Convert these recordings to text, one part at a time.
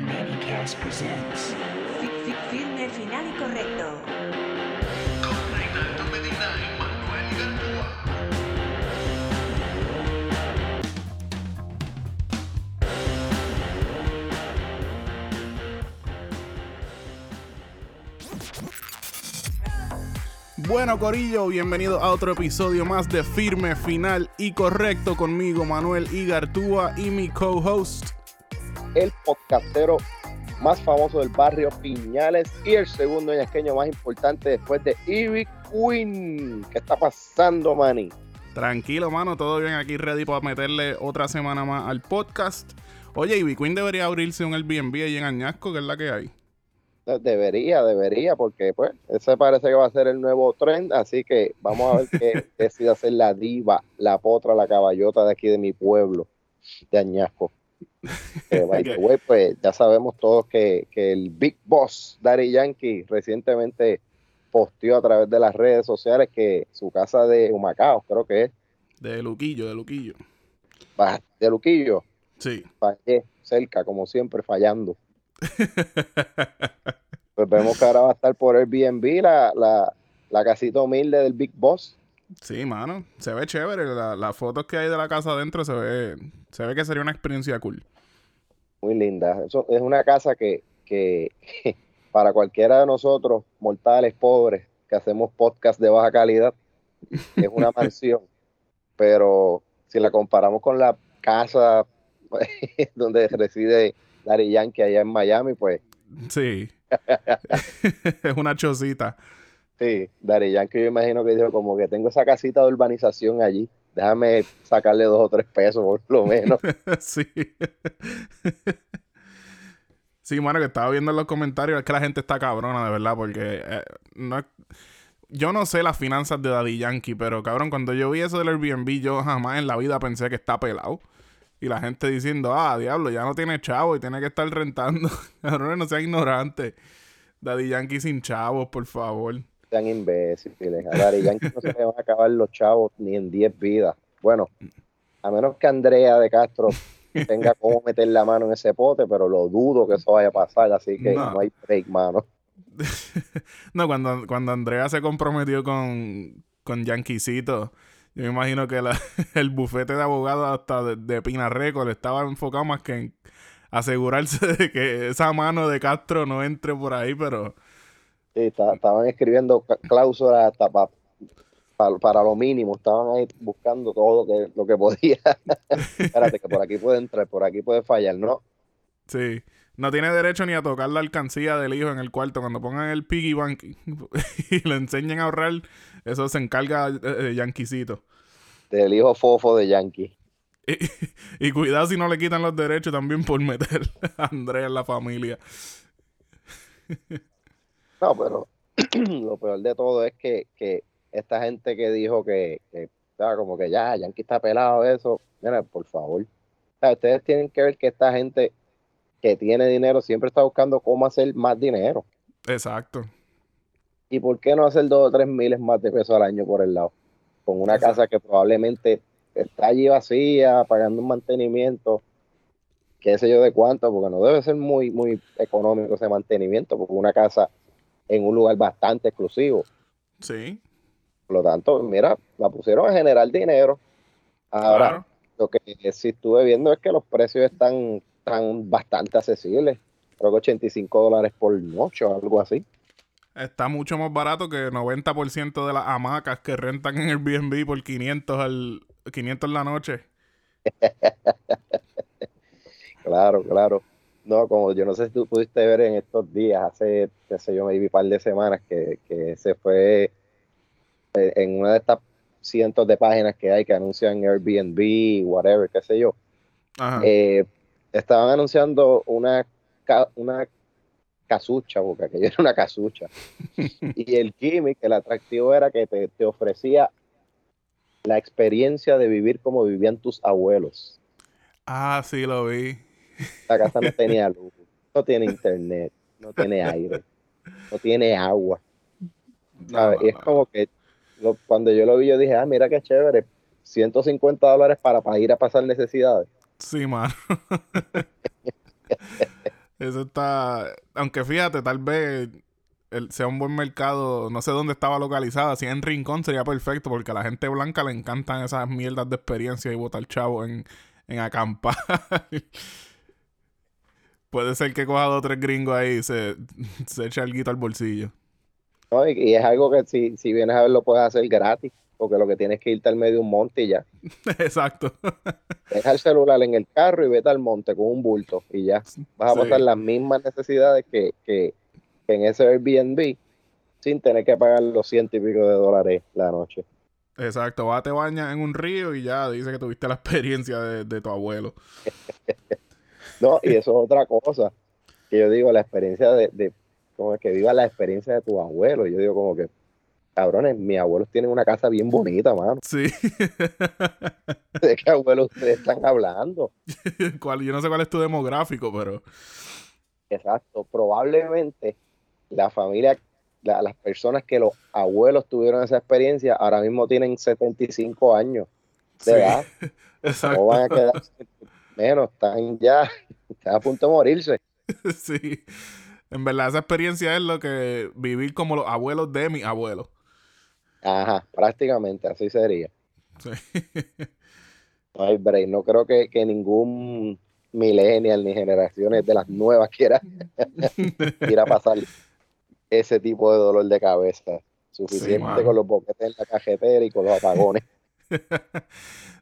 Manicast presents. Fi- fi- Filme final y correcto. Con Reinaldo Medina y Manuel Garcúa. Bueno, Corillo, bienvenido a otro episodio más de Firme, Final y Correcto conmigo, Manuel Igartúa y mi co-host. El podcastero más famoso del barrio Piñales y el segundo ñasqueño más importante después de Ivy Queen. ¿Qué está pasando, Manny? Tranquilo, mano, todo bien aquí, ready para meterle otra semana más al podcast. Oye, Ivy Queen debería abrirse un Airbnb ahí en Añasco, que es la que hay. Debería, debería, porque pues ese parece que va a ser el nuevo trend, así que vamos a ver qué decide hacer la diva, la potra, la caballota de aquí de mi pueblo, de Añasco. By the way, pues ya sabemos todos que, que el Big Boss Daddy Yankee recientemente posteó a través de las redes sociales que su casa de Humacao, creo que es, De Luquillo, de Luquillo. de Luquillo, Sí. fallé cerca, como siempre, fallando. Pues vemos que ahora va a estar por Airbnb la, la, la casita humilde del Big Boss. Sí, mano, se ve chévere. la- Las fotos que hay de la casa adentro se ve, se ve que sería una experiencia cool. Muy linda. Eso es una casa que, que para cualquiera de nosotros, mortales, pobres, que hacemos podcast de baja calidad, es una mansión. Pero si la comparamos con la casa donde reside Daddy Yankee allá en Miami, pues Sí. es una chocita. Sí, Daddy Yankee yo imagino que dijo como que tengo esa casita de urbanización allí, déjame sacarle dos o tres pesos por lo menos. sí. sí, mano, que estaba viendo en los comentarios, es que la gente está cabrona, de verdad, porque eh, no yo no sé las finanzas de Daddy Yankee, pero cabrón, cuando yo vi eso del Airbnb, yo jamás en la vida pensé que está pelado. Y la gente diciendo, ah, diablo, ya no tiene chavo y tiene que estar rentando. Cabrón, no sean ignorantes. Daddy Yankee sin chavos, por favor. Sean imbéciles. A Daddy Yankee no se le van a acabar los chavos ni en 10 vidas. Bueno, a menos que Andrea de Castro tenga cómo meter la mano en ese pote, pero lo dudo que eso vaya a pasar, así que No. no, hay break, mano. No, cuando, cuando Andrea se comprometió con, con Yankeecito, yo me imagino que la- el bufete de abogados hasta de, de Pina Record estaba enfocado más que en asegurarse de que esa mano de Castro no entre por ahí, pero Sí, está- estaban escribiendo cláusulas hasta pa- pa- para lo mínimo, estaban ahí buscando todo lo que, lo que podía. Espérate, que por aquí puede entrar, por aquí puede fallar, ¿no? sí. No tiene derecho ni a tocar la alcancía del hijo en el cuarto. Cuando pongan el piggy bank y le enseñen a ahorrar, eso se encarga eh, eh, Yankeecito. Del hijo fofo de Yankee. Y, y cuidado si no le quitan los derechos también por meter a Andrea en la familia. No, pero lo peor de todo es que, que esta gente que dijo que, que ah, como que ya, Yankee está pelado, eso, mira, por favor. Ustedes tienen que ver que esta gente que tiene dinero siempre está buscando cómo hacer más dinero. Exacto. ¿Y por qué no hacer dos o tres miles más de pesos al año por el lado? Con una Exacto. casa que probablemente está allí vacía, pagando un mantenimiento, qué sé yo de cuánto, porque no debe ser muy, muy económico ese mantenimiento, porque una casa en un lugar bastante exclusivo. Sí. Por lo tanto, mira, la pusieron a generar dinero. Ahora, Claro. lo que sí estuve viendo es que los precios están, están bastante accesibles. Creo que 85 dólares por noche o algo así. Está mucho más barato que 90% de las hamacas que rentan en Airbnb por 500 al 500 la noche. Claro, claro. No, como yo no sé si tú pudiste ver en estos días, hace, qué sé yo, me un par de semanas, que, que se fue eh, en una de estas cientos de páginas que hay que anuncian Airbnb, whatever, qué sé yo. Ajá. eh, estaban anunciando una, una casucha, porque aquello era una casucha. y el gimmick, el atractivo era que te, te ofrecía la experiencia de vivir como vivían tus abuelos. Ah, sí, lo vi. La casa no tenía luz, no tiene internet, no tiene aire, no tiene agua. No, y es como que lo- cuando yo lo vi, yo dije, ah, mira qué chévere, 150 dólares para, para ir a pasar necesidades. Sí, mano. Eso está. Aunque fíjate, tal vez el- sea un buen mercado. No sé dónde estaba localizada. Si en Rincón sería perfecto, porque a la gente blanca le encantan esas mierdas de experiencia y botar chavo en, en acampar. Puede ser que coja dos o tres gringos ahí y se, se eche algo al bolsillo. ¿no? Y, y es algo que si, si vienes a ver lo puedes hacer gratis, porque lo que tienes que irte al medio de un monte y ya. Exacto. Deja el celular en el carro y vete al monte con un bulto y ya. Vas a Sí. pasar las mismas necesidades que, que, que en ese Airbnb sin tener que pagar los ciento y pico de dólares la noche. Exacto. Va, te bañas en un río y ya dice que tuviste la experiencia de, de tu abuelo. No, y eso es otra cosa. Que yo digo, la experiencia de, de como es que viva la experiencia de tu abuelo. Yo digo como que, cabrones, mis abuelos tienen una casa bien bonita, mano. Sí. ¿De qué abuelo ustedes están hablando? ¿Cuál- Yo no sé cuál es tu demográfico, pero. Exacto. Probablemente la familia, la- las personas que los abuelos tuvieron esa experiencia, ahora mismo tienen 75 años de Sí. edad. Exacto. No van a quedar menos, están ya, están a punto de morirse. Sí. En verdad, esa experiencia es lo que vivir como los abuelos de mi abuelo. Ajá, prácticamente así sería. Sí. No hay break. No creo que, que ningún millennial ni generaciones de las nuevas quiera, quiera pasar ese tipo de dolor de cabeza. Suficiente con los boquetes en la cajetera y con los apagones.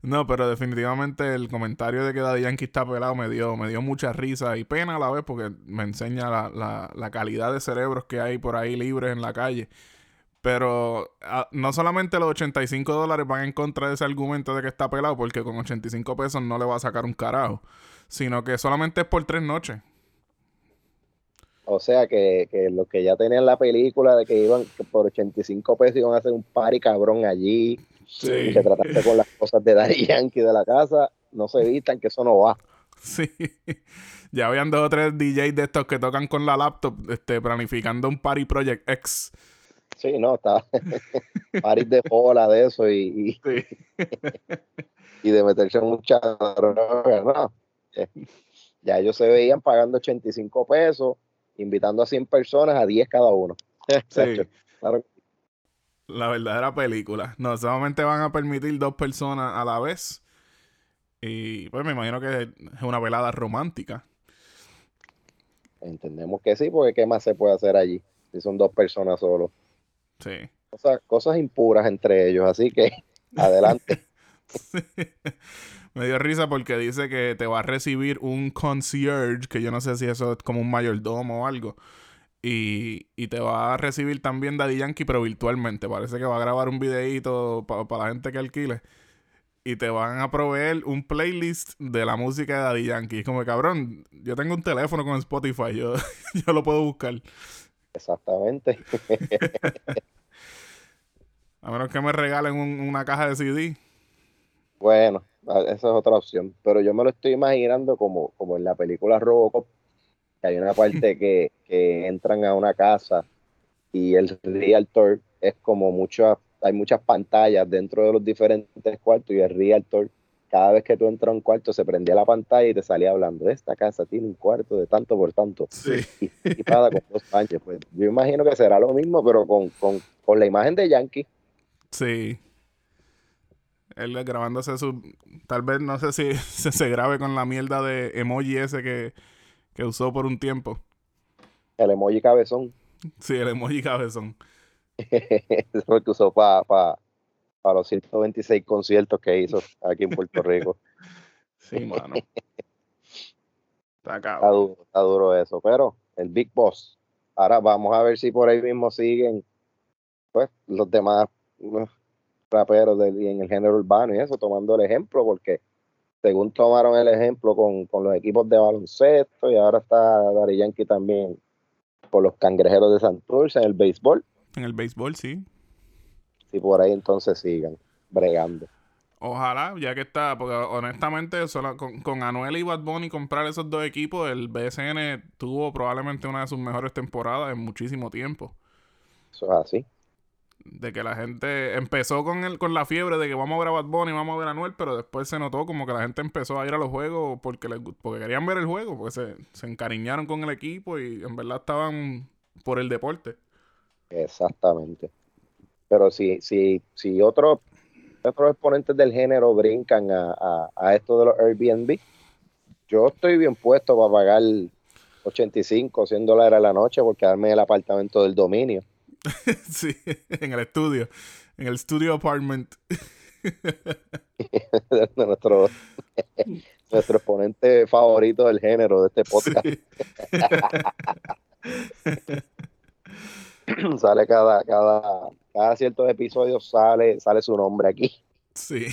No, pero definitivamente el comentario de que Daddy Yankee está pelado me dio, me dio mucha risa y pena a la vez porque me enseña la, la- calidad de cerebros que hay por ahí libres en la calle. Pero ah, no solamente los 85 dólares van en contra de ese argumento de que está pelado, porque con 85 pesos no le va a sacar un carajo, sino que solamente es por tres noches. O sea que, que los que ya tenían la película de que iban que por 85 pesos iban a hacer un party cabrón allí y que trataste con las cosas de Daddy Yankee de la casa, no se evitan que eso no va. Sí. Ya habían dos o tres DJs de estos que tocan con la laptop, este, planificando un Party Project X. Sí, no, está party de bola de eso y, y, y de meterse mucha droga, no. Ya ellos se veían pagando 85 pesos, invitando a 100 personas a 10 cada uno. Sí. Claro, La verdadera película. No, solamente van a permitir dos personas a la vez. Y pues me imagino que es una velada romántica. entendemos que sí, porque ¿qué más se puede hacer allí? Si son dos personas solo. Sí. Cosas, cosas impuras entre ellos, así que adelante. Me dio risa porque dice que te va a recibir un concierge, que yo no sé si eso es como un mayordomo o algo. Y, y te va a recibir también Daddy Yankee, pero virtualmente. Parece que va a grabar un videíto para la gente que alquile. Y te van a proveer un playlist de la música de Daddy Yankee. Es como, cabrón, yo tengo un teléfono con Spotify, yo, yo lo puedo buscar. Exactamente. A menos que me regalen un- una caja de CD. Bueno, esa es otra opción. Pero yo me lo estoy imaginando como, como en la película Robocop, que hay una parte que, que entran a una casa y el realtor es como muchas, hay muchas pantallas dentro de los diferentes cuartos y el realtor, cada vez que tú entras a un cuarto se prendía la pantalla y te salía hablando, esta casa tiene un cuarto de tanto por tanto. Sí. Y, y paga con dos baños. Pues yo imagino que será lo mismo, pero con, con, con la imagen de Yankee. Sí. Él grabándose su. Tal vez no sé si se, se grabe con la mierda de emoji ese que, que usó por un tiempo. El emoji cabezón. Sí, el emoji cabezón. Eso fue el que usó para pa, pa los 126 conciertos que hizo aquí en Puerto Rico. Sí, mano. Está Está duro, está duro eso. Pero el Big Boss. Ahora vamos a ver si por ahí mismo siguen pues los demás uh, raperos del, y en el género urbano y eso, tomando el ejemplo, porque según tomaron el ejemplo con, con los equipos de baloncesto y ahora está Dari Yankee también por los cangrejeros de Santurce en el béisbol, En el béisbol, sí. si por ahí entonces sigan bregando. Ojalá, ya que está, porque honestamente, solo con, con Anuel y Bad Bunny comprar esos dos equipos, el BSN tuvo probablemente una de sus mejores temporadas en muchísimo tiempo. Eso es así. De que la gente empezó con el, con la fiebre de que vamos a ver a Bad Bunny, vamos a ver a Anuel, pero después se notó como que la gente empezó a ir a los juegos porque, porque querían ver el juego, porque se, se encariñaron con el equipo y en verdad estaban por el deporte. Exactamente. Pero si, si, si otros, otros exponentes del género brincan a, a, a esto de los Airbnb, yo estoy bien puesto para pagar 85, 100 dólares a la noche por quedarme en el apartamento del dominio. sí, en el estudio, en el studio apartment. nuestro, nuestro exponente favorito del género de este podcast. Sí. sale cada, cada, cada ciertos episodios sale, sale su nombre aquí. Sí.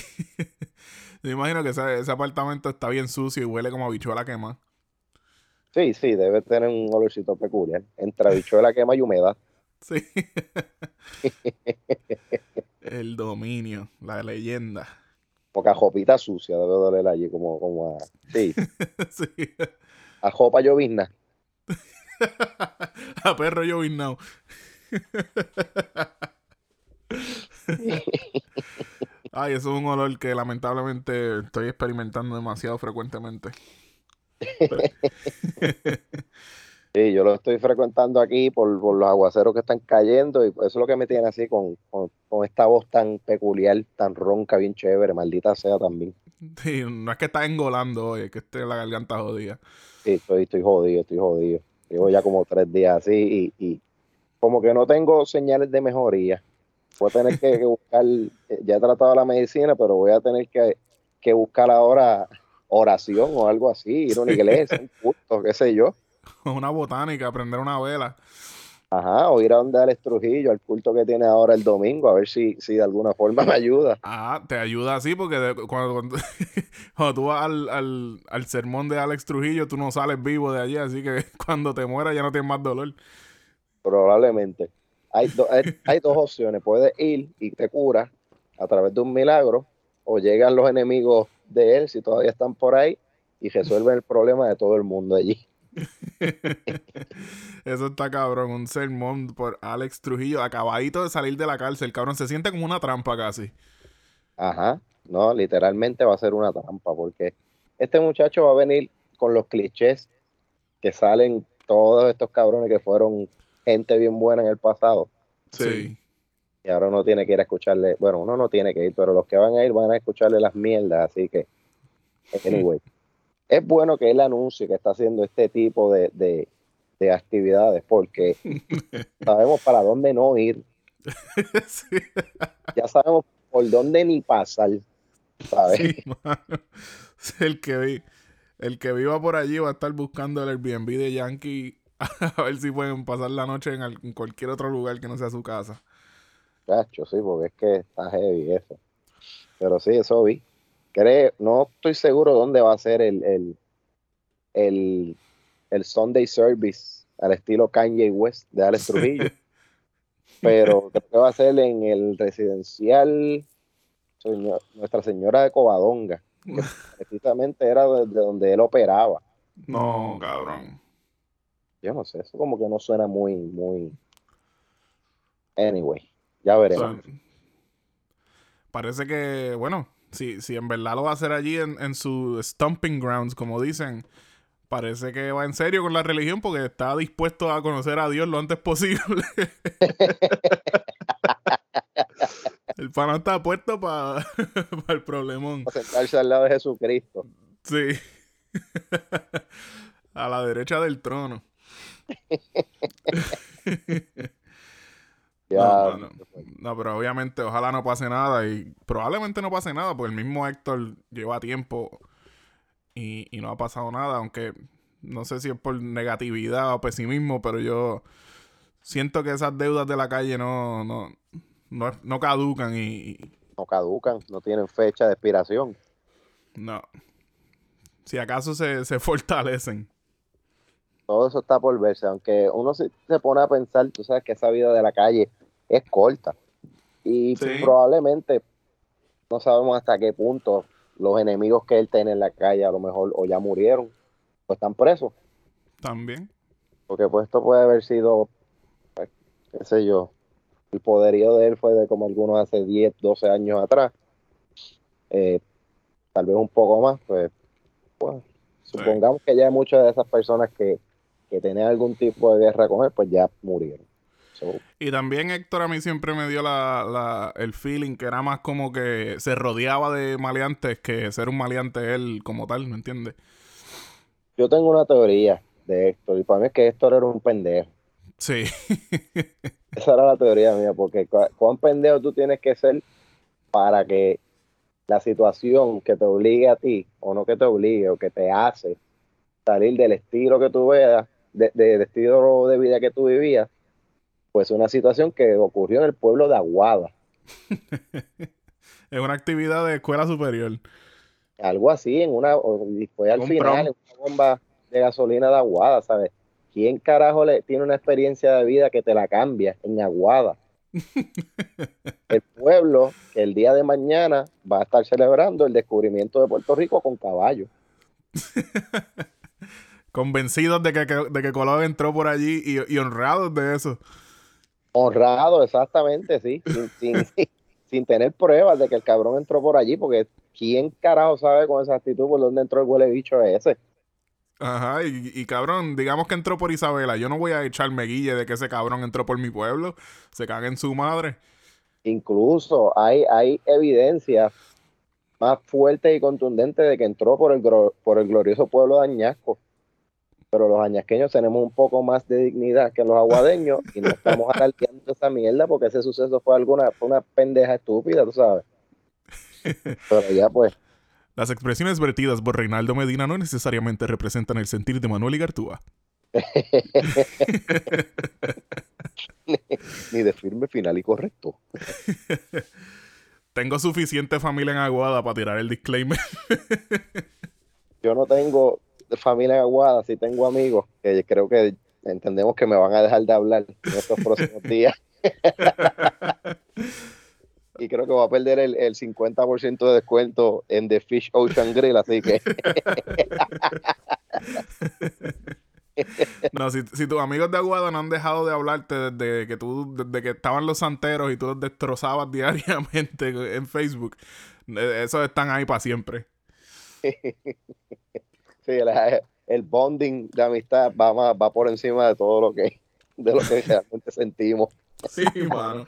Me imagino que ese, ese apartamento está bien sucio y huele como a bichuela quema. Sí, sí, debe tener un olorcito peculiar. Entre habichuela, quema y humedad. Sí. El dominio, la leyenda. Poca jopita sucia debe doler allí, como, como a, sí, Sí. a jopa llovizna. A perro lloviznado. Ay, eso es un olor que lamentablemente estoy experimentando demasiado frecuentemente. Sí, yo lo estoy frecuentando aquí por, por los aguaceros que están cayendo y eso es lo que me tiene así con, con, con esta voz tan peculiar, tan ronca, bien chévere, maldita sea también. Sí, no es que estás engolando hoy, es que esté la garganta jodida. Sí, estoy, estoy jodido, estoy jodido. Llevo ya como tres días así y, y como que no tengo señales de mejoría. Voy a tener que, que buscar, eh, ya he tratado la medicina, pero voy a tener que, que buscar ahora oración o algo así, ir a una iglesia, un culto, qué sé yo. Una botánica, prender una vela. Ajá, o ir a donde Alex Trujillo, al culto que tiene ahora el domingo, a ver si, si de alguna forma me ayuda. Ah, te ayuda así porque de- cuando, cuando, cuando tú vas al, al, al sermón de Alex Trujillo, tú no sales vivo de allí, así que cuando te mueras ya no tienes más dolor. Probablemente. Hay, do- hay, hay dos opciones. Puedes ir y te curas a través de un milagro, o llegan los enemigos de él, si todavía están por ahí, y resuelven el problema de todo el mundo allí. Eso está cabrón, un sermón por Alex Trujillo, acabadito de salir de la cárcel, cabrón, se siente como una trampa casi. Ajá, no, literalmente va a ser una trampa, porque este muchacho va a venir con los clichés que salen todos estos cabrones que fueron gente bien buena en el pasado. Sí. y ahora uno tiene que ir a escucharle, bueno, uno no tiene que ir, pero los que van a ir van a escucharle las mierdas, así que, anyway, es bueno que él anuncie que está haciendo este tipo de, de, de actividades, porque sabemos para dónde no ir, sí, ya sabemos por dónde ni pasar, ¿sabes? sí. El que vi, el que viva por allí va a estar buscando el Airbnb de Yankee a ver si pueden pasar la noche en, en cualquier otro lugar que no sea su casa. Chacho, sí, porque es que está heavy eso. Pero sí, eso vi. Creo, no estoy seguro dónde va a ser el, el, el, el Sunday Service al estilo Kanye West de Alex Trujillo. Pero creo que va a ser en el residencial Señor- Nuestra Señora de Covadonga, que precisamente era de, de donde él operaba. No, cabrón. Yo no sé, eso como que no suena muy, muy. Anyway, ya O veremos. sea, parece que, bueno, si, si en verdad lo va a hacer allí en, en su stomping grounds, como dicen, parece que va en serio con la religión porque está dispuesto a conocer a Dios lo antes posible. el pana está puesto para el problemón. a sentarse al lado de Jesucristo. Sí. a la derecha del trono. No, no, no. No, pero obviamente ojalá no pase nada y probablemente no pase nada porque el mismo Héctor lleva tiempo y, y no ha pasado nada, aunque no sé si es por negatividad o pesimismo, pero yo siento que esas deudas de la calle no, no, no, no caducan y, y no caducan, no tienen fecha de expiración. no. Si acaso se, se fortalecen. Todo eso está por verse, aunque uno se, se pone a pensar, tú sabes que esa vida de la calle es corta. Y Sí. probablemente no sabemos hasta qué punto los enemigos que él tiene en la calle a lo mejor o ya murieron o están presos. También. Porque pues esto puede haber sido, pues, qué sé yo, el poderío de él fue de como algunos hace 10, 12 años atrás. Eh, tal vez un poco más, pues, pues supongamos que ya muchas de esas personas que, que tenían algún tipo de guerra con él, pues ya murieron. So, Y también Héctor a mí siempre me dio la, la- el feeling que era más como que se rodeaba de maleantes que ser un maleante él como tal, ¿me entiendes? yo tengo una teoría de Héctor, y para mí es que Héctor era un pendejo. Sí. Esa era la teoría mía, porque cu- cuán pendejo tú tienes que ser para que la situación que te obligue a ti, o no que te obligue, o que te hace salir del estilo que tú veas, de, de- del estilo de vida que tú vivías, pues una situación que ocurrió en el pueblo de Aguada. es una actividad de escuela superior. Algo así, en una, fue al Un final, en una bomba de gasolina de Aguada, ¿sabes? ¿Quién carajo le tiene una experiencia de vida que te la cambia en Aguada? el pueblo que el día de mañana va a estar celebrando el descubrimiento de Puerto Rico con caballos. Convencidos de que, que- de que Colón entró por allí y, y honrados de eso. Honrado, exactamente, sí. Sin, sin- tener pruebas de que el cabrón entró por allí, porque ¿quién carajo sabe con esa actitud por dónde entró el huele bicho ese? Ajá, y, y cabrón, digamos que entró por Isabela. Yo no voy a echarme guille de que ese cabrón entró por mi pueblo. Se caga en su madre. Incluso hay, hay evidencia más fuerte y contundente de que entró por el, por el glorioso pueblo de Añasco. Pero los añasqueños tenemos un poco más de dignidad que los aguadeños y no estamos alardeando esa mierda porque ese suceso fue alguna fue una pendeja estúpida, tú sabes. Pero ya pues, Las expresiones vertidas por Reinaldo Medina no necesariamente representan el sentir de Manuel Igartúa. ni de firme final y correcto. Tengo suficiente familia en Aguada para tirar el disclaimer. Yo no tengo familia en Aguada, sí tengo amigos que creo que entendemos que me van a dejar de hablar en estos próximos días. y creo que voy a perder el, el 50% de descuento en The Fish Ocean Grill, así que No, si, si tus amigos de Aguada no han dejado de hablarte desde que tú, desde que estaban los santeros y tú los destrozabas diariamente en Facebook, eh, esos están ahí para siempre. Sí, la- el bonding de amistad va, más- va por encima de todo lo que, de lo que realmente sentimos. Sí, mano.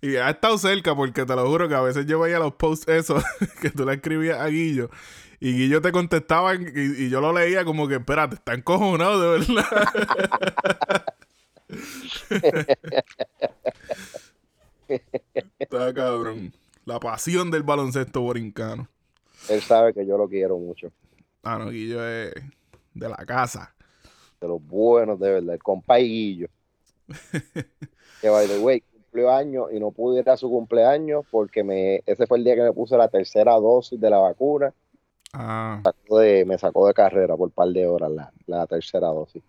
Y ha estado cerca porque te lo juro que a veces yo veía los posts esos que tú le escribías a Guillo y Guillo te contestaba y, y yo lo leía como que, espérate, está encojonado de verdad. está cabrón. La pasión del baloncesto borincano. Él sabe que yo lo quiero mucho. Ah, no, Guillo es de la casa. de los buenos, de verdad, el compa Guillo. que by the way, cumplió años y no pude ir a su cumpleaños porque me, ese fue el día que me puse la tercera dosis de la vacuna. Ah, Sacó de- me sacó de carrera por un par de horas la, la tercera dosis.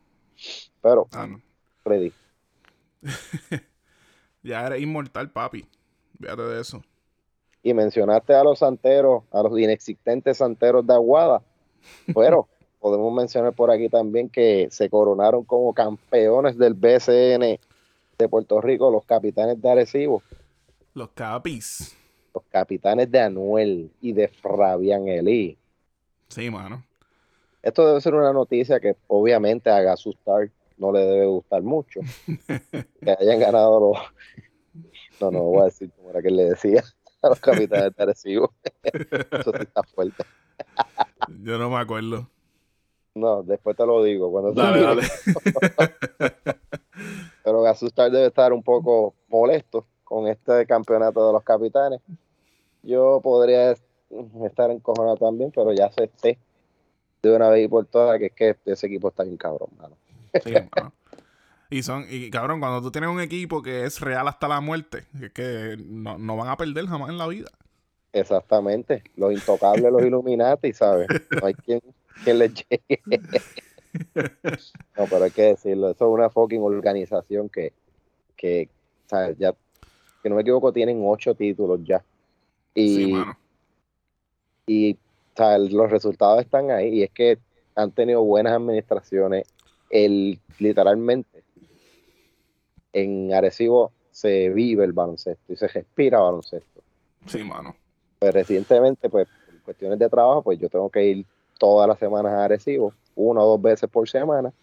Pero, ah, no. Freddy, Ya eres inmortal, papi. Fíjate de eso. y mencionaste a los santeros, a los inexistentes santeros de Aguada. Pero podemos mencionar por aquí también que se coronaron como campeones del BCN de Puerto Rico, los capitanes de Arecibo. Los capis. los capitanes de Anuel y de Fabián Elí. Sí, mano. Esto debe ser una noticia que obviamente a Gasustar no le debe gustar mucho. que hayan ganado los... No, no voy a decir cómo era que le decía a los capitanes de Arecibo. Eso sí está fuerte. Yo no me acuerdo. No, después te lo digo. Cuando Dale, dale. Pero Gasustar debe estar un poco molesto con este campeonato de los capitanes. Yo podría estar encojonado también, pero ya acepté de una vez y por todas que es que ese equipo está bien cabrón, mano. Sí, mano. Y son, y cabrón, cuando tú tienes un equipo que es real hasta la muerte, es que no, no van a perder jamás en la vida. Exactamente. Los intocables, los Illuminati, ¿sabes? No hay quien, quien les llegue. No, pero hay que decirlo. Eso es una fucking organización que, que ¿sabes? Ya, si no me equivoco, tienen ocho títulos ya. Y, Sí, mano. y sea, los resultados están ahí y es que han tenido buenas administraciones el literalmente en Arecibo se vive el baloncesto y se respira baloncesto. Sí, mano. Pues recientemente, pues, por cuestiones de trabajo, pues yo tengo que ir todas las semanas a Arecibo, una o dos veces por semana.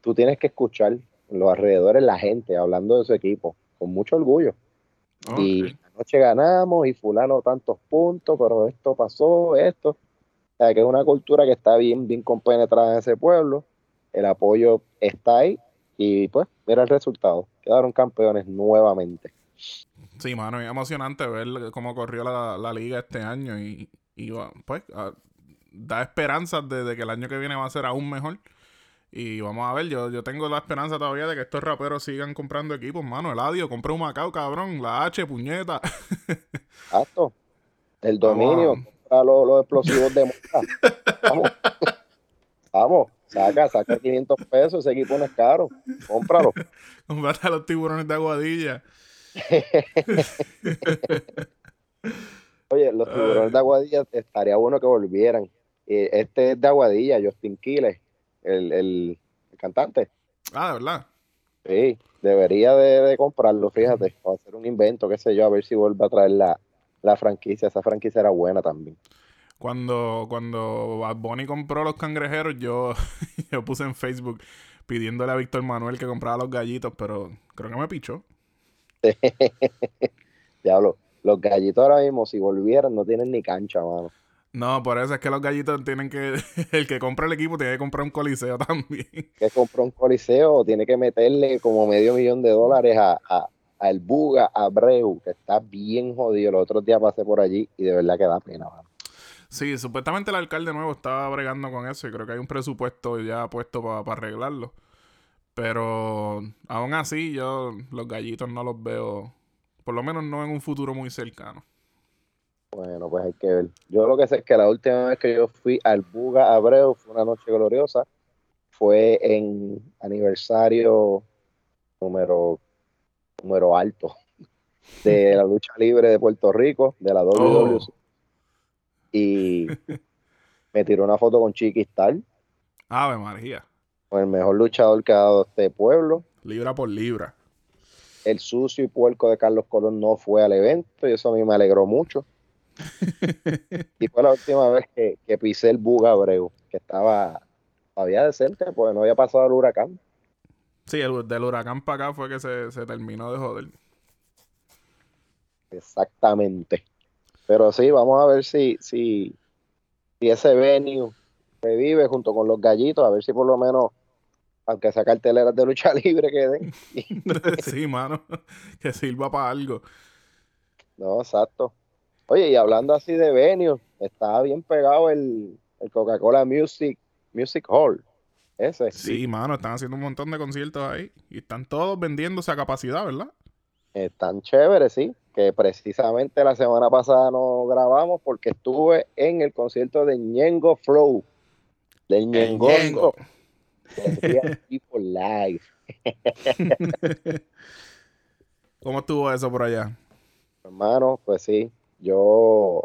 Tú tienes que escuchar en los alrededores la gente hablando de su equipo con mucho orgullo. Y anoche ganamos y fulano tantos puntos, pero esto pasó, esto. O sea, que es una cultura que está bien, bien compenetrada en ese pueblo. El apoyo está ahí y pues mira el resultado. Quedaron campeones nuevamente. Sí, mano, es emocionante ver cómo corrió la, la liga este año y, y, pues ah, da esperanzas de, de que el año que viene va a ser aún mejor. Y vamos a ver, yo, yo tengo la esperanza todavía de que estos raperos sigan comprando equipos, mano. El Adio, compré un Macao, cabrón. La H, puñeta. Exacto. El dominio, Vamos. compra los, los explosivos de moda. Vamos. Vamos, saca, saca 500 pesos, ese equipo no es caro. Cómpralo. Comprate a los tiburones de Aguadilla. Oye, los tiburones de Aguadilla estaría bueno que volvieran. Este es de Aguadilla, Justin Quiles, el, el- el cantante. Ah, de verdad. Sí, debería de, de comprarlo, fíjate, o hacer un invento, qué sé yo, a ver si vuelve a traer la, la franquicia. Esa franquicia era buena también. Cuando, cuando Bad Bunny compró los cangrejeros, yo, yo puse en Facebook pidiéndole a Víctor Manuel que comprara los gallitos, pero creo que me pichó. Diablo, los gallitos ahora mismo, si volvieran, no tienen ni cancha, mano. No, por eso es que los gallitos tienen que. El que compra el equipo tiene que comprar un coliseo también. Que compró un coliseo, tiene que meterle como medio millón de dólares a, a, al Buga Abreu, que está bien jodido. Los otros días pasé por allí y de verdad que da pena, mano. Sí, supuestamente el alcalde nuevo estaba bregando con eso y creo que hay un presupuesto ya puesto para arreglarlo. Pero aún así, yo los gallitos no los veo, por lo menos no en un futuro muy cercano. Bueno, pues hay que ver. Yo lo que sé es que la última vez que yo fui al Buga Abreu fue una noche gloriosa. Fue en aniversario número, número alto de la lucha libre de Puerto Rico, de la WWC. Y me tiró una foto con Chiqui Star, Ave María, con el mejor luchador que ha dado este pueblo. libra por libra. El sucio y puerco de Carlos Colón no fue al evento y eso a mí me alegró mucho. y fue la última vez que, que pisé el Buga Abreu, que estaba todavía decente, porque no había pasado el huracán. Sí, el, del huracán para acá fue que se, se terminó de joder. Exactamente. Pero sí, vamos a ver si, si, si ese venue revive junto con los gallitos, a ver si por lo menos, aunque sea carteleras de lucha libre que den. sí, mano, que sirva para algo. No, exacto. Oye, y hablando así de venue, estaba bien pegado el, el Coca-Cola Music, Music Hall. Ese. Sí, mano, están haciendo un montón de conciertos ahí y están todos vendiéndose a capacidad, ¿verdad? Están chéveres, sí. Que precisamente la semana pasada no grabamos porque estuve en el concierto de Ñengo Flow. Del Ñengo. People Live. ¿Cómo estuvo eso por allá? Hermano, pues sí. Yo,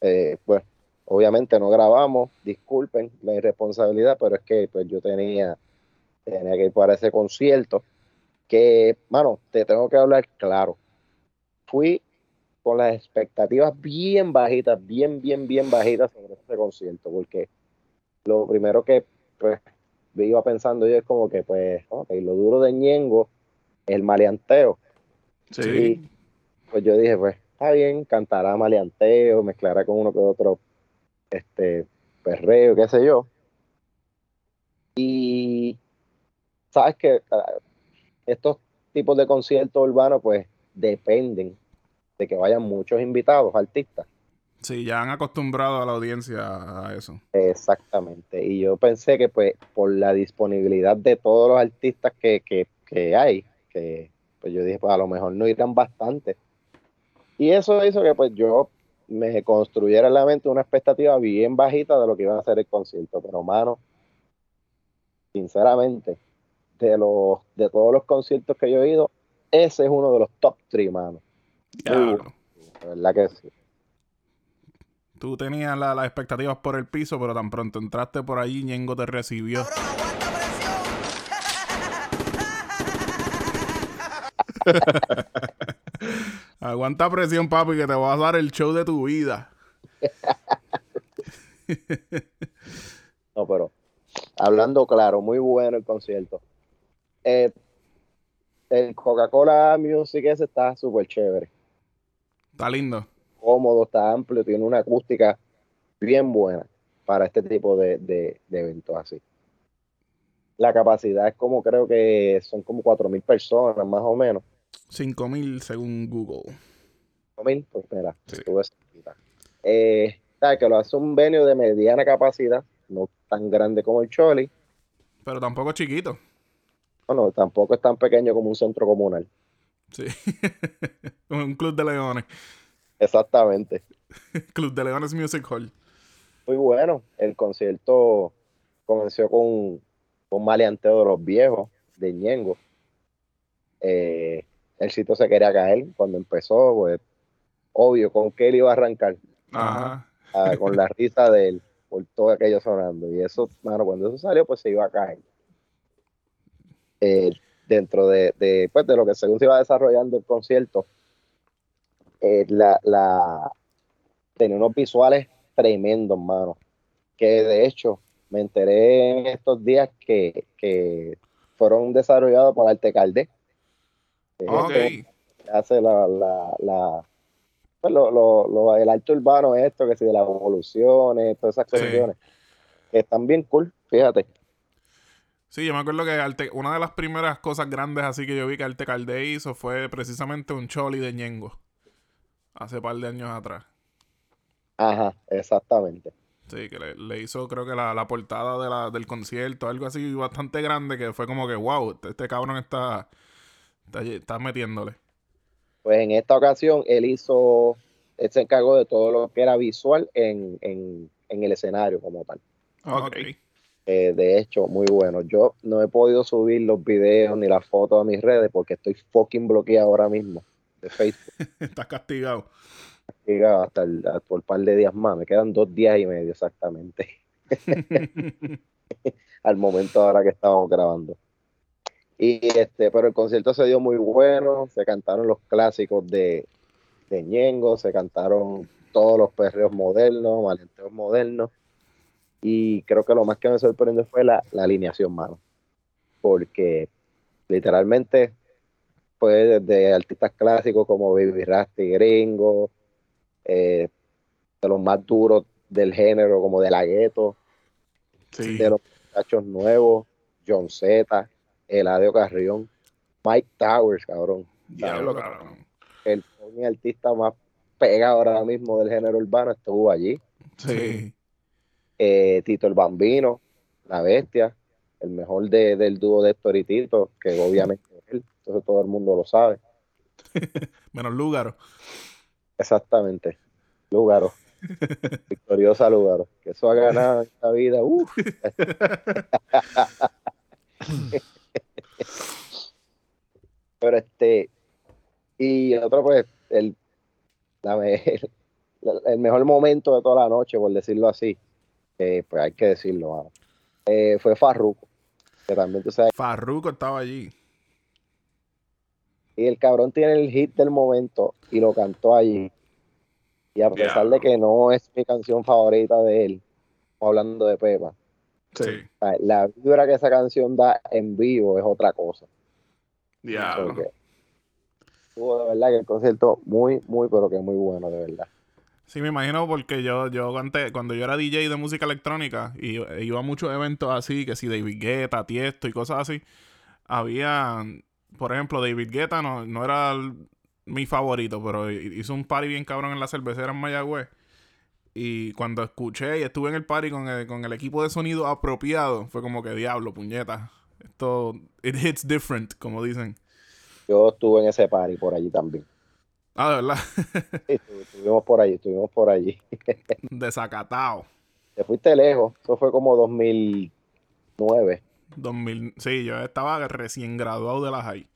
eh, pues, obviamente no grabamos. Disculpen la irresponsabilidad, pero es que pues yo tenía, tenía que ir para ese concierto. Que, mano, te tengo que hablar claro. Fui con las expectativas bien bajitas, bien, bien, bien bajitas sobre este concierto, porque lo primero que pues, iba pensando yo es como que, pues, ok, lo duro de Ñengo es el maleanteo. Sí. Pues yo dije, pues, está bien, cantará maleanteo, mezclará con uno que otro, este, perreo, qué sé yo. Y, sabes que estos tipos de conciertos urbanos, pues, dependen de que vayan muchos invitados, artistas. Sí, ya han acostumbrado a la audiencia a eso. Exactamente. Y yo pensé que pues por la disponibilidad de todos los artistas que, que, que hay, que pues yo dije, pues a lo mejor no irán bastante. Y eso hizo que pues yo me construyera en la mente una expectativa bien bajita de lo que iba a ser el concierto. Pero mano, sinceramente, de los, de todos los conciertos que yo he ido, ese es uno de los top 3, mano. Claro. De verdad que sí. Tú tenías la- las expectativas por el piso, pero tan pronto entraste por allí, Ñengo te recibió. Aguanta presión, papi, que te vas a dar el show de tu vida. No, pero hablando claro, muy bueno el concierto. Eh, el Coca-Cola Music ese está súper chévere. Está lindo. Cómodo, está amplio, tiene una acústica bien buena para este tipo de, de- de eventos así. La capacidad es como creo que son como 4.000 personas más o menos. 5000 según Google. 4.000, pues mira, Sí. Eh, que lo hace un venue de mediana capacidad, no tan grande como el Choli, Pero tampoco chiquito. bueno, tampoco es tan pequeño como un centro comunal. Sí. un club de leones. Exactamente. Club de Leones Music Hall. Muy bueno. El concierto comenzó con un maleanteo de los viejos, de Ñengo. Eh, el sitio se quería caer cuando empezó, pues obvio, con qué él iba a arrancar, Ajá. Ah, con la risa de él, por todo aquello sonando. Y eso, mano, cuando eso salió, pues se iba a caer. Eh, dentro de, de, pues, de lo que según se iba desarrollando el concierto, eh, la, la, tenía unos visuales tremendos, mano. Que de hecho me enteré en estos días que, que fueron desarrollados por Arte Caldé. que es Ok. este que hace la, la, la pues, lo, lo- lo- el arte urbano, esto, que si de las evoluciones, todas esas Sí. cuestiones, que están bien cool, fíjate. Sí, yo me acuerdo que Arte- una de las primeras cosas grandes así que yo vi que Arte Calde hizo fue precisamente un choli de Ñengo. Hace par de años atrás. Ajá, exactamente. Sí, que le, le hizo creo que la, la portada de la, del concierto, algo así bastante grande que fue como que, wow, este, este cabrón está, está, está metiéndole. Pues en esta ocasión él hizo, él se encargó de todo lo que era visual en, en, en el escenario como tal. Ok. Eh, de hecho, muy bueno. Yo no he podido subir los videos ni las fotos a mis redes porque estoy fucking bloqueado ahora mismo de Facebook. Estás castigado. Llega hasta el, hasta por un par de días más. Me quedan dos días y medio exactamente al momento ahora que estábamos grabando. Y este, pero el concierto se dio muy bueno, se cantaron los clásicos de, de Ñengo, se cantaron todos los perreos modernos, malenteos modernos. Y creo que lo más que me sorprendió fue la, la alineación, mano. Porque literalmente fue desde artistas clásicos como Baby Rasty Gringo, eh, de los más duros del género, como de la gueto, Sí. de los muchachos nuevos, John Z, Eladio Carrión, Mike Towers, cabrón. Diablo, cabrón. El artista más pegado ahora mismo del género urbano estuvo allí. Sí. Eh, Tito el Bambino, La Bestia, el mejor de- del dúo de Héctor y Tito, que obviamente es él, entonces todo el mundo lo sabe. Menos Lúgaro. Exactamente. Lugaro. Victoriosa Lugaro. Que eso ha ganado en esta vida. uf. Pero este. Y otro, pues, el, el, el mejor momento de toda la noche, por decirlo así. eh, pues hay que decirlo, eh, fue Farruko. Que también tú sabes. Farruko estaba allí. Y el cabrón tiene el hit del momento y lo cantó allí. Y a pesar de que no es mi canción favorita de él, hablando de Pepa, Sí. la vibra que esa canción da en vivo es otra cosa. Diablo. Porque estuvo de verdad que el concierto muy, muy, pero que muy bueno, de verdad. Sí, me imagino porque yo, yo antes, cuando yo era DJ de música electrónica y iba a muchos eventos así, que si David Guetta, Tiesto y cosas así, había, por ejemplo, David Guetta no, no era el- mi favorito, pero hi- hizo un party bien cabrón en la cervecera en Mayagüez. Y cuando escuché y estuve en el party con el, con el equipo de sonido apropiado, fue como que diablo, puñeta. Esto, it hits different, como dicen. Yo estuve en ese party por allí también. Ah, de verdad. Sí, estu- estuvimos por allí, estuvimos por allí. Desacatado. Te fuiste lejos, eso fue como 2009. 2000, sí, yo estaba recién graduado de la high.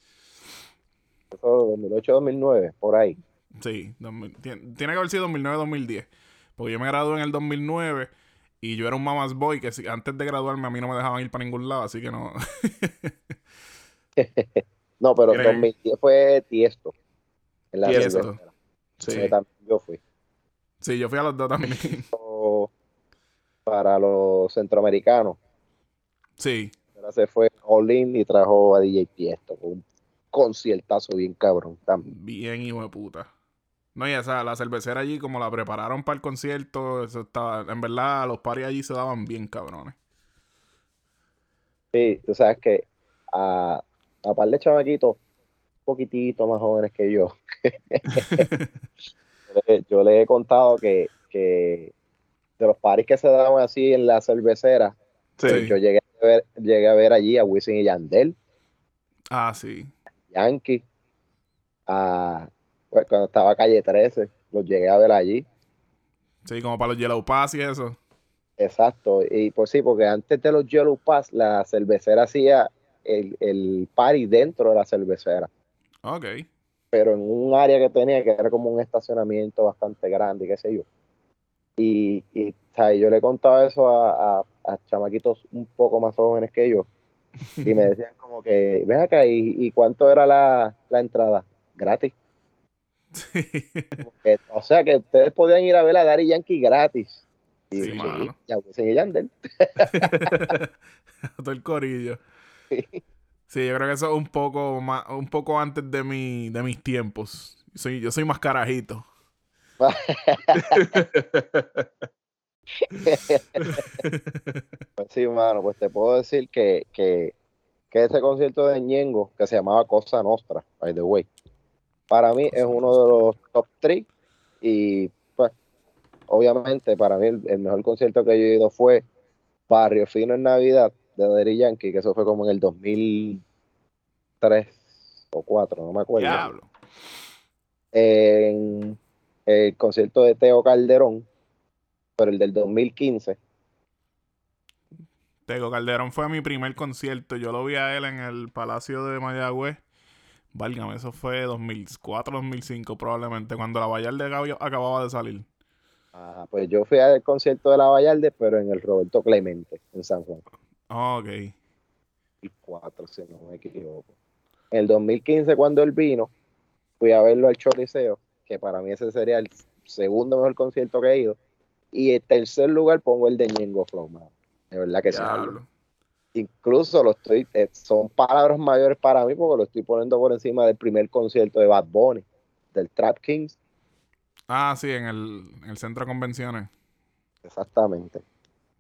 Eso 2008-2009, por ahí. Sí, 2000 tien- tiene que haber sido 2009-2010. Porque yo me gradué en el 2009 y yo era un mama's boy que si- antes de graduarme a mí no me dejaban ir para ningún lado, así que no. No, pero Tiene- 2010 fue Tiesto. En la Tiesto. Sí. Yo fui. Sí, yo fui a los dos también. Para los centroamericanos. sí. Ahora se fue All In y trajo a DJ Tiesto. con Un conciertazo bien cabrón también. Bien hijo de puta. No, y esa, la cervecera allí, como la prepararon para el concierto, eso estaba, en verdad, los paris allí se daban bien cabrones. Sí, tú sabes que a, a par de chamaquitos un poquitito más jóvenes que yo, yo le- yo les he contado que, que de los paris que se daban así en la cervecera, Sí. yo llegué ver, llegué a ver allí a Wisin y Yandel, Ah, sí. Yankee, a, pues, cuando estaba Calle 13, los llegué a ver allí. Sí, como para los Yellow Pass y eso. Exacto, y pues sí, porque antes de los Yellow Pass, la cervecera hacía el, el party dentro de la cervecera. Ok. pero en un área que tenía que era como un estacionamiento bastante grande, qué sé yo. Y, y sea, yo le contaba eso a, a- a chamaquitos un poco más jóvenes que yo, y me decían como que, ven acá, ¿y, y cuánto era la, la entrada? Gratis. Sí. Que, o sea que ustedes podían ir a ver a Daddy Yankee gratis. Y, Sí, mano. y y Yandel. Todo el corillo. Sí, yo creo que eso es un poco más, un poco antes de mi, de mis tiempos. Soy, yo soy más carajito. Pues sí, mano, pues te puedo decir que, que, que ese concierto de Ñengo, que se llamaba Cosa Nostra, by the way, para mí es uno de los top 3 y pues obviamente para mí el, el mejor concierto que yo he ido fue Barrio Fino en Navidad de Daddy Yankee, que eso fue como en el 2003 o 4, no me acuerdo. Diablo. En el concierto de Teo Calderón, pero el del 2015. Tego Calderón fue mi primer concierto. Yo lo vi a él en el Palacio de Mayagüez. Válgame, eso fue 2004, 2005 probablemente, cuando la Vallar de Gavio acababa de salir. Ajá, pues yo fui al concierto de la Vallarde, pero en el Roberto Clemente, en San Juan. Ok. 2004, si no me equivoco. En el 2015, cuando él vino, fui a verlo al Choliseo, que para mí ese sería el segundo mejor concierto que he ido. Y en tercer lugar pongo el de Ñengo Flow, mano. De verdad que sí. Incluso lo estoy, eh, son palabras mayores para mí porque lo estoy poniendo por encima del primer concierto de Bad Bunny, del Trap Kings. Ah, sí, en el, en el centro de convenciones. Exactamente.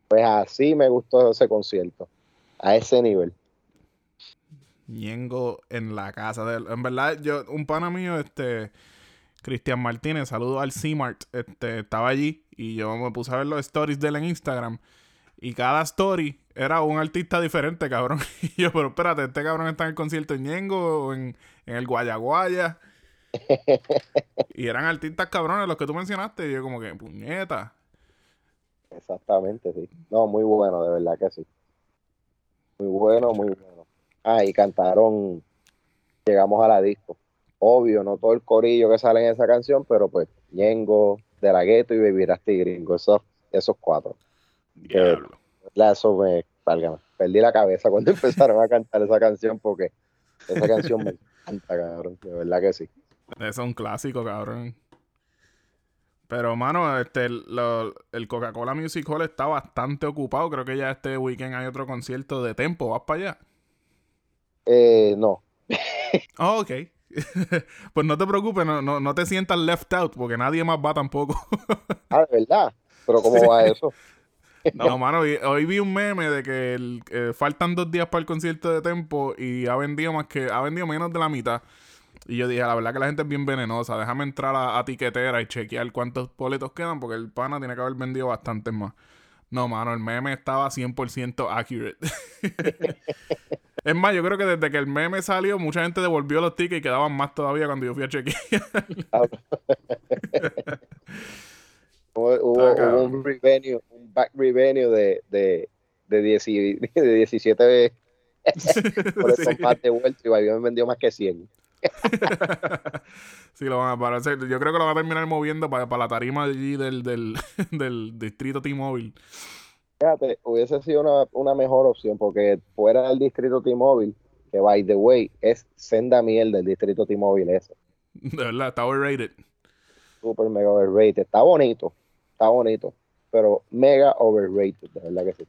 Pues así me gustó ese concierto, a ese nivel. Ñengo en la casa de él. En verdad, yo, un pana mío, este, Cristian Martínez, saludo al C-Mart, este, estaba allí y yo me puse a ver los stories de él en Instagram. Y cada story era un artista diferente, cabrón. Y yo, pero espérate, este cabrón está en el concierto en Ñengo o en, en el Guayaguaya. y eran artistas cabrones los que tú mencionaste. Y yo como que, puñeta. Exactamente, sí. No, muy bueno, de verdad que sí. Muy bueno, muy bueno. Ah, y cantaron Llegamos a la disco. Obvio, no todo el corillo que sale en esa canción, pero pues Ñengo, De la Gueto y Baby Rasty Gringo, esos, esos cuatro. Diablo. La- Eso me, válgame, perdí la cabeza cuando empezaron a cantar esa canción porque esa canción me encanta, cabrón, de verdad que sí. Es un clásico, cabrón. Pero, mano, este, lo- el Coca-Cola Music Hall está bastante ocupado. Creo que ya este weekend hay otro concierto de Tempo. ¿Vas para allá? Eh, no, Oh, ok. pues no te preocupes, no, no, no te sientas left out, porque nadie más va tampoco. ah, de verdad, pero ¿cómo va eso? no, mano, hoy vi un meme de que el- eh, faltan dos días para el concierto de Tempo y ha vendido más que, ha vendido menos de la mitad. Y yo dije, la verdad que la gente es bien venenosa. Déjame entrar a, a tiquetera y chequear cuántos boletos quedan, porque el pana tiene que haber vendido bastantes más. No, mano, el meme estaba 100% accurate. es más, yo creo que desde que el meme salió, mucha gente devolvió los tickets y quedaban más todavía cuando yo fui a chequear. Hubo, hubo- Ah, hubo cabrón. un revenue, un back revenue de, de, de, 10 de 17 veces por esos Sí. más de vuelta y me vendió más que 100. Sí, lo van a para hacer. Yo creo que lo van a terminar moviendo para, para la tarima allí del, del, del distrito T-Mobile. Fíjate, hubiese sido una, una mejor opción porque fuera del distrito T-Mobile que by the way es senda miel del distrito T-Mobile ese. De verdad, está overrated. Super mega overrated. Está bonito, está bonito, pero mega overrated, de verdad que sí.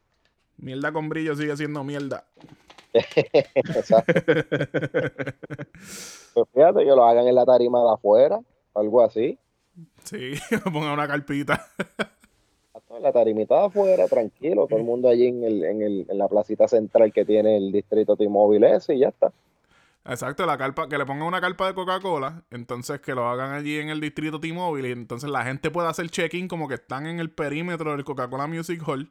Mierda con brillo sigue siendo mierda. Exacto. Pues fíjate que lo hagan en la tarima de afuera, algo así. Sí, ponga una carpita. La tarimita afuera, tranquilo, todo el mundo allí en, el, en, el, en la placita central que tiene el distrito T-Mobile ese y ya está. Exacto, la carpa, que le pongan una carpa de Coca-Cola, entonces que lo hagan allí en el distrito T-Mobile y entonces la gente puede hacer check-in como que están en el perímetro del Coca-Cola Music Hall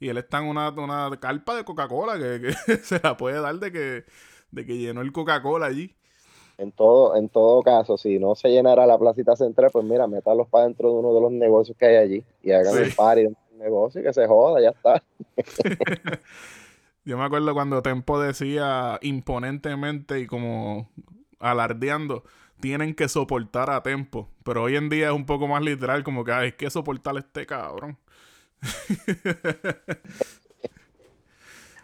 y él está en una, una carpa de Coca-Cola que, que se la puede dar de que, de que llenó el Coca-Cola allí. En todo, en todo caso, si no se llenara la placita central, pues mira, métalos para dentro de uno de los negocios que hay allí y hagan Sí. el party del negocio y que se joda, ya está. Yo me acuerdo cuando Tempo decía imponentemente y como alardeando, tienen que soportar a Tempo. Pero hoy en día es un poco más literal, como que "Ay, hay que soportar a este cabrón.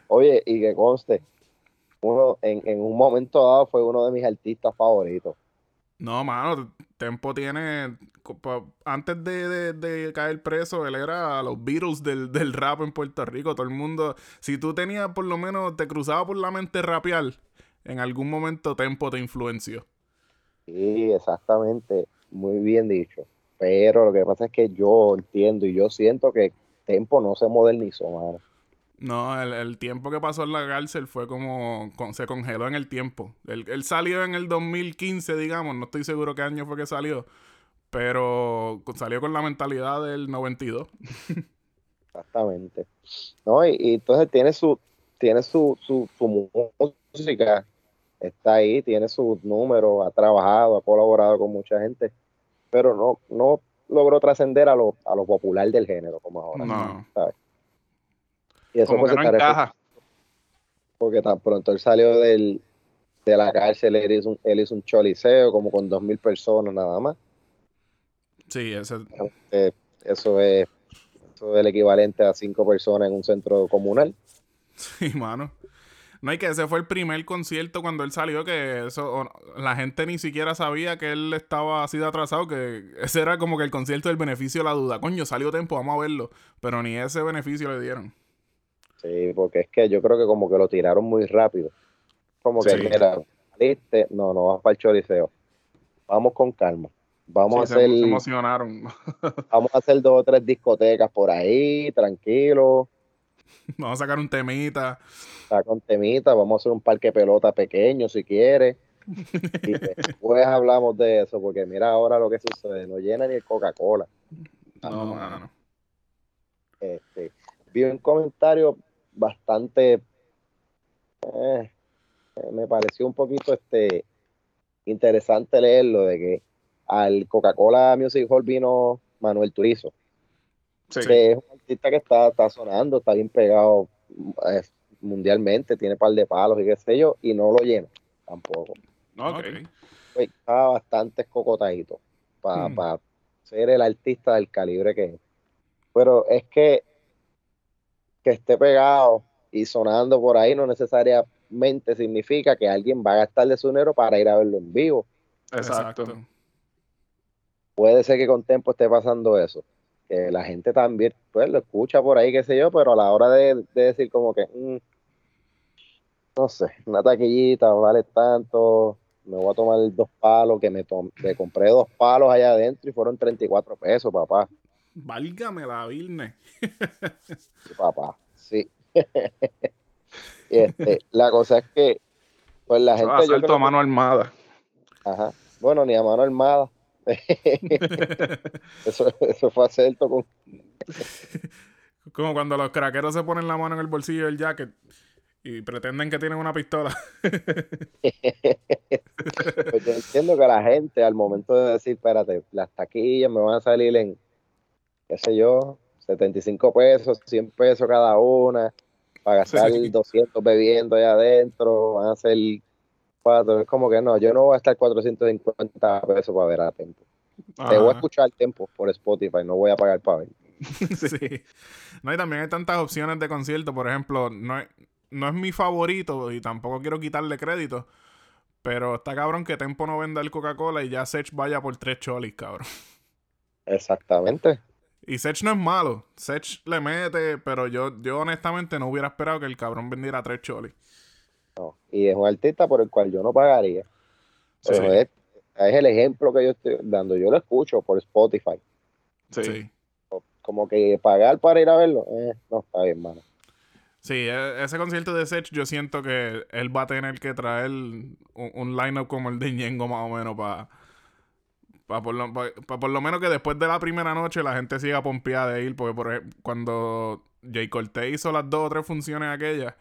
Oye, y que conste, uno en, en un momento dado fue uno de mis artistas favoritos. No, mano, Tempo tiene. Antes de, de- de caer preso, él era los Beatles del, del rap en Puerto Rico. Todo el mundo. Si tú tenías por lo menos. Te cruzaba por la mente rapear, en algún momento Tempo te influenció. Sí, exactamente, muy bien dicho. Pero lo que pasa es que yo entiendo y yo siento que Tempo no se modernizó, mano. No, el, el tiempo que pasó en la cárcel fue como. con- se congeló en el tiempo. Él, él salió en el 2015, digamos. No estoy seguro qué año fue que salió. Pero salió con la mentalidad del 92. Exactamente. ¿No? Y, y entonces tiene su, tiene su, su, su música, está ahí, tiene sus números, ha trabajado, ha colaborado con mucha gente, pero no, no logró trascender a lo, a lo popular del género como ahora. No. ¿sabes? Y eso Como pues que no encaja. porque tan pronto él salió del, de la cárcel, él hizo un, él hizo un choliseo como con dos mil personas nada más. Sí, ese. Eh, eso es eso es el equivalente a cinco personas en un centro comunal. Sí, mano. No, y que ese fue el primer concierto cuando él salió, que eso, o- la gente ni siquiera sabía que él estaba así de atrasado, que ese era como que el concierto del beneficio de la duda. Coño, salió tiempo, vamos a verlo. Pero ni ese beneficio le dieron. Sí, porque es que yo creo que como que lo tiraron muy rápido. Como que, Sí. mira, saliste, no, no vas para el choriceo. Vamos con calma. Vamos Sí, a hacer, se emocionaron. vamos a hacer dos o tres discotecas por ahí, tranquilo, vamos a sacar un temita. está con temita, vamos a hacer un parque de pelota pequeño si quieres. Y después hablamos de eso, porque mira ahora lo que sucede, no llena ni el Coca-Cola. No, mano. Este, vi un comentario bastante eh, eh, me pareció un poquito este interesante leerlo de que al Coca-Cola Music Hall vino Manuel Turizo, Sí. que es un artista que está, está sonando, está bien pegado eh, mundialmente, tiene par de palos y qué sé yo, y no lo llena tampoco. Ok. Ok. Pues, estaba bastante escocotadito para Hmm. ser el artista del calibre que es. Pero es que que esté pegado y sonando por ahí no necesariamente significa que alguien va a gastar de su dinero para ir a verlo en vivo. Exacto. Puede ser que con tiempo esté pasando eso. Que la gente también pues, lo escucha por ahí, qué sé yo, pero a la hora de, de decir como que, mm, no sé, una taquillita vale tanto, me voy a tomar dos palos, que me, me compré dos palos allá adentro y fueron 34 pesos, papá. Válgame la Vilne. Sí, papá, sí. Este, la cosa es que, pues la gente, yo creo a mano armada. ajá, bueno, ni a mano armada. eso, eso fue asalto con Como cuando los craqueros se ponen la mano en el bolsillo del jacket y pretenden que tienen una pistola. Pues yo entiendo que la gente al momento de decir, espérate, las taquillas me van a salir en, qué sé yo, 75 pesos, 100 pesos cada una, para gastar Sí. 200 bebiendo allá adentro, van a ser cuatro, es como que no, yo no voy a estar 450 pesos para ver a Tempo. Te voy a escuchar Tempo por Spotify, no voy a pagar para ver. sí. No, y también hay tantas opciones de concierto. Por ejemplo, no no es mi favorito y tampoco quiero quitarle crédito. Pero está cabrón que Tempo no venda el Coca-Cola y ya Sech vaya por tres cholis, cabrón. Exactamente. Y Sech no es malo. Sech le mete, pero yo, yo honestamente no hubiera esperado que el cabrón vendiera tres cholis. No. Y es un artista por el cual yo no pagaría. Pero Sí. es, es el ejemplo que yo estoy dando. Yo lo escucho por Spotify. Sí. Sí. Como que pagar para ir a verlo, eh, no está bien, mano. Sí, e- ese concierto de Sech yo siento que él va a tener que traer un, un line-up como el de Ñengo más o menos para por, lo, pa- pa por lo menos que después de la primera noche la gente siga pompeada de ir, porque por ej- cuando Jay Cortez hizo las dos o tres funciones aquellas,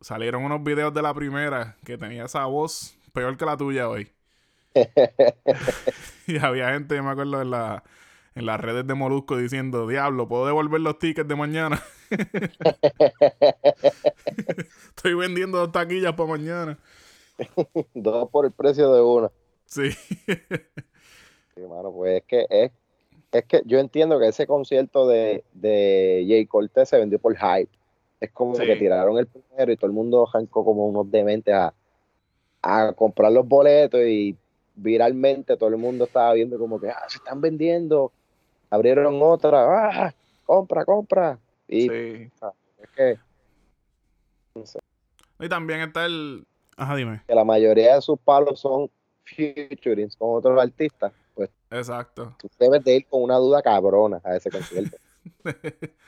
salieron unos videos de la primera que tenía esa voz peor que la tuya hoy. y había gente, yo me acuerdo, en, la, en las redes de Molusco diciendo, diablo, ¿puedo devolver los tickets de mañana? Estoy vendiendo dos taquillas para mañana. Dos por el precio de una. Sí. Sí, mano, pues es que es, es que yo entiendo que ese concierto de, de Jay Cortez se vendió por hype. Es como Sí. que tiraron el primero y todo el mundo arrancó como unos dementes a, a comprar los boletos y viralmente todo el mundo estaba viendo como que ah, se están vendiendo. Abrieron otra, ah, compra, compra. Y Sí. es que, Y también está el... Ajá, dime. que la mayoría de sus palos son featurings con otros artistas, Exacto. tú debes de ir con una duda cabrona a ese concierto.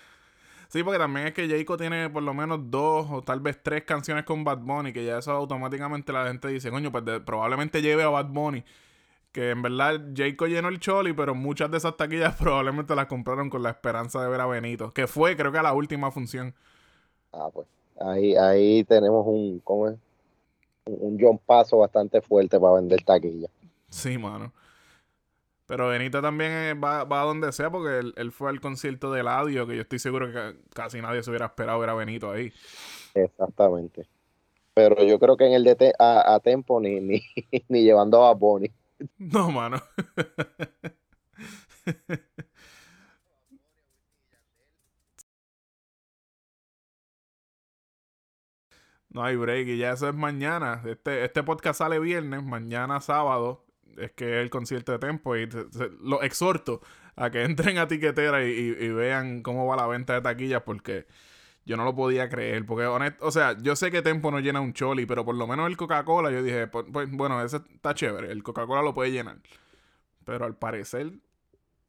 Sí, porque también es que Jayco tiene por lo menos dos o tal vez tres canciones con Bad Bunny, que ya eso automáticamente la gente dice, coño, pues de- probablemente lleve a Bad Bunny. Que en verdad Jayco llenó el choli, pero muchas de esas taquillas probablemente las compraron con la esperanza de ver a Benito, que fue creo que a la última función. Ah, pues ahí, ahí tenemos un, ¿cómo es? Un, un John Paso bastante fuerte para vender taquilla. Sí, mano. Pero Benito también eh, va, va a donde sea porque él, él fue al concierto de Ladio, que yo estoy seguro que ca- casi nadie se hubiera esperado ver a Benito ahí. Exactamente. Pero yo creo que en el de te- a, a Tempo ni, ni, ni llevando a Bonnie. No, mano. No hay break y ya eso es mañana. Este, este podcast sale viernes, mañana sábado es que es el concierto de Tempo y te- te- los exhorto a que entren a tiquetera y, y- y vean cómo va la venta de taquillas porque yo no lo podía creer. Porque, honesto, o sea, yo sé que Tempo no llena un choli, pero por lo menos el Coca-Cola yo dije, pues, pues, bueno, ese está chévere, el Coca-Cola lo puede llenar. Pero al parecer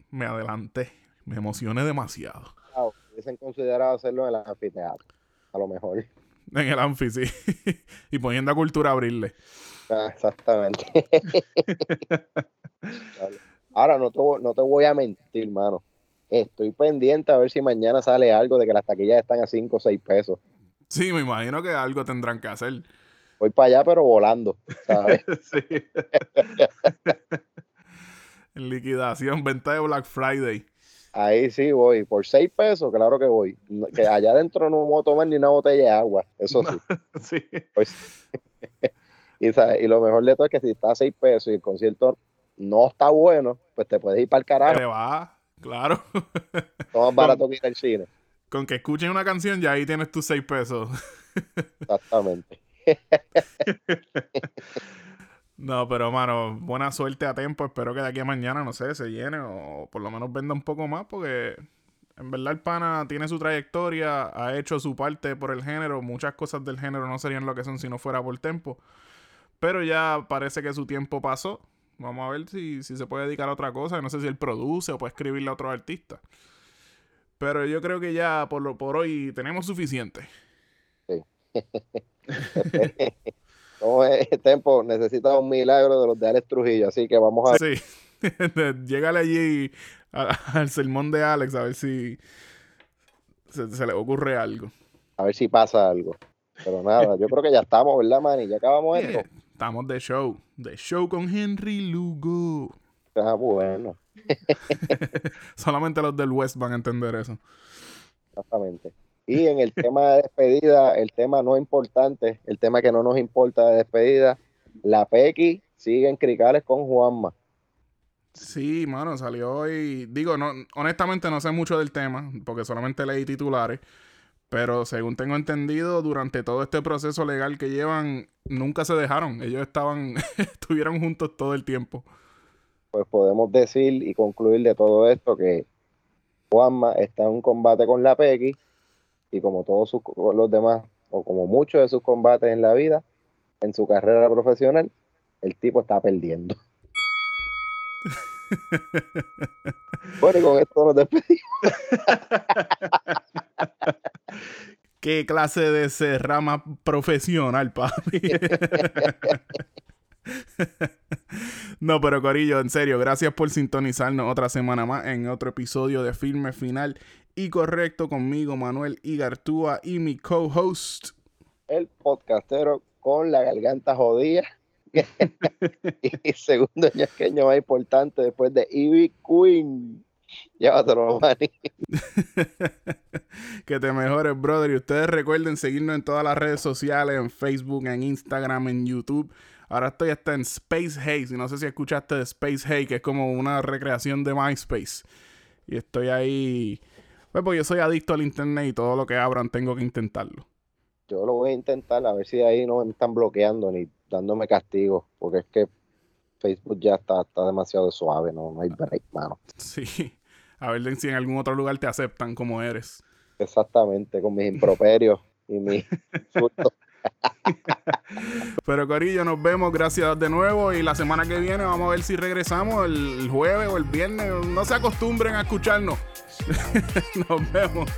me adelanté, me emocioné demasiado. Ah, hubiesen considerado hacerlo en el anfiteatro. A lo mejor. En el Anfi, sí. y poniendo a Cultura a abrirle. Ah, exactamente. Ahora no te, voy- no te voy a mentir, mano. Estoy pendiente a ver si mañana sale algo de que las taquillas están a 5 o 6 pesos. Sí, me imagino que algo tendrán que hacer. Voy para allá, pero volando, ¿sabes? Sí. En liquidación, venta de Black Friday. Ahí sí voy. Por 6 pesos, claro que voy. Que allá adentro no voy a tomar ni una botella de agua. Eso sí. Sí. Pues, y, ¿sabes? y lo mejor de todo es que si está a 6 pesos y el concierto no está bueno, pues te puedes ir para el carajo. Te va, claro. Todo más barato que ir al cine. Con que escuchen una canción, ya ahí tienes tus seis pesos. Exactamente. No, pero mano, buena suerte a tiempo. Espero que de aquí a mañana, no sé, se llene o por lo menos venda un poco más porque en verdad el pana tiene su trayectoria, ha hecho su parte por el género. Muchas cosas del género no serían lo que son si no fuera por tempo. Pero ya parece que su tiempo pasó. Vamos a ver si, si se puede dedicar a otra cosa. No sé si él produce o puede escribirle a otros artistas. Pero yo creo que ya por, lo, por hoy tenemos suficiente. Como es Tempo necesita un milagro de los de Alex Trujillo, así que vamos a ver. Sí. Llégale allí al sermón de Alex a ver si se, se le ocurre algo. a ver si pasa algo. Pero nada, yo creo que ya estamos, ¿verdad, Manny? Ya acabamos esto. Estamos de show. De show con Henry Lugo. Ah, bueno, Solamente los del West van a entender eso. exactamente. Y en el tema de despedida, el tema no importante, el tema que no nos importa de despedida, la Pequi sigue en Cricales con Juanma. Sí, mano, salió hoy. Digo, no, honestamente no sé mucho del tema, porque solamente leí titulares. Pero según tengo entendido, durante todo este proceso legal que llevan, nunca se dejaron. Ellos estaban, estuvieron juntos todo el tiempo. Pues podemos decir y concluir de todo esto que Juanma está en un combate con la Pequi y como todos sus- los demás, o como muchos de sus combates en la vida, en su carrera profesional, el tipo está perdiendo. bueno, y con esto nos despedimos. ¿Qué clase de cerrama profesional, papi? no, pero Corillo, en serio, gracias por sintonizarnos otra semana más en otro episodio de Filme Final y Correcto conmigo, Manuel Igartúa y mi co-host. El podcastero con la garganta jodida. y segundo ñasqueño más importante después de Ivy Queen. Llévatelo, Manny. que te mejores, brother. Y ustedes recuerden seguirnos en todas las redes sociales, en Facebook, en Instagram, en YouTube. Ahora estoy hasta en Space Haze. Y no sé si escuchaste de Space Haze, que es como una recreación de MySpace. Y estoy ahí. Pues, pues yo soy adicto al internet y todo lo que abran tengo que intentarlo. Yo lo voy a intentar a ver si ahí no me están bloqueando ni dándome castigo, porque es que Facebook ya está, está demasiado suave, no, no hay break, mano. Sí. A ver si en algún otro lugar te aceptan como eres. Exactamente, con mis improperios y mis insultos. Pero Corillo, nos vemos. Gracias de nuevo. Y la semana que viene vamos a ver si regresamos el jueves o el viernes. No se acostumbren a escucharnos. nos vemos.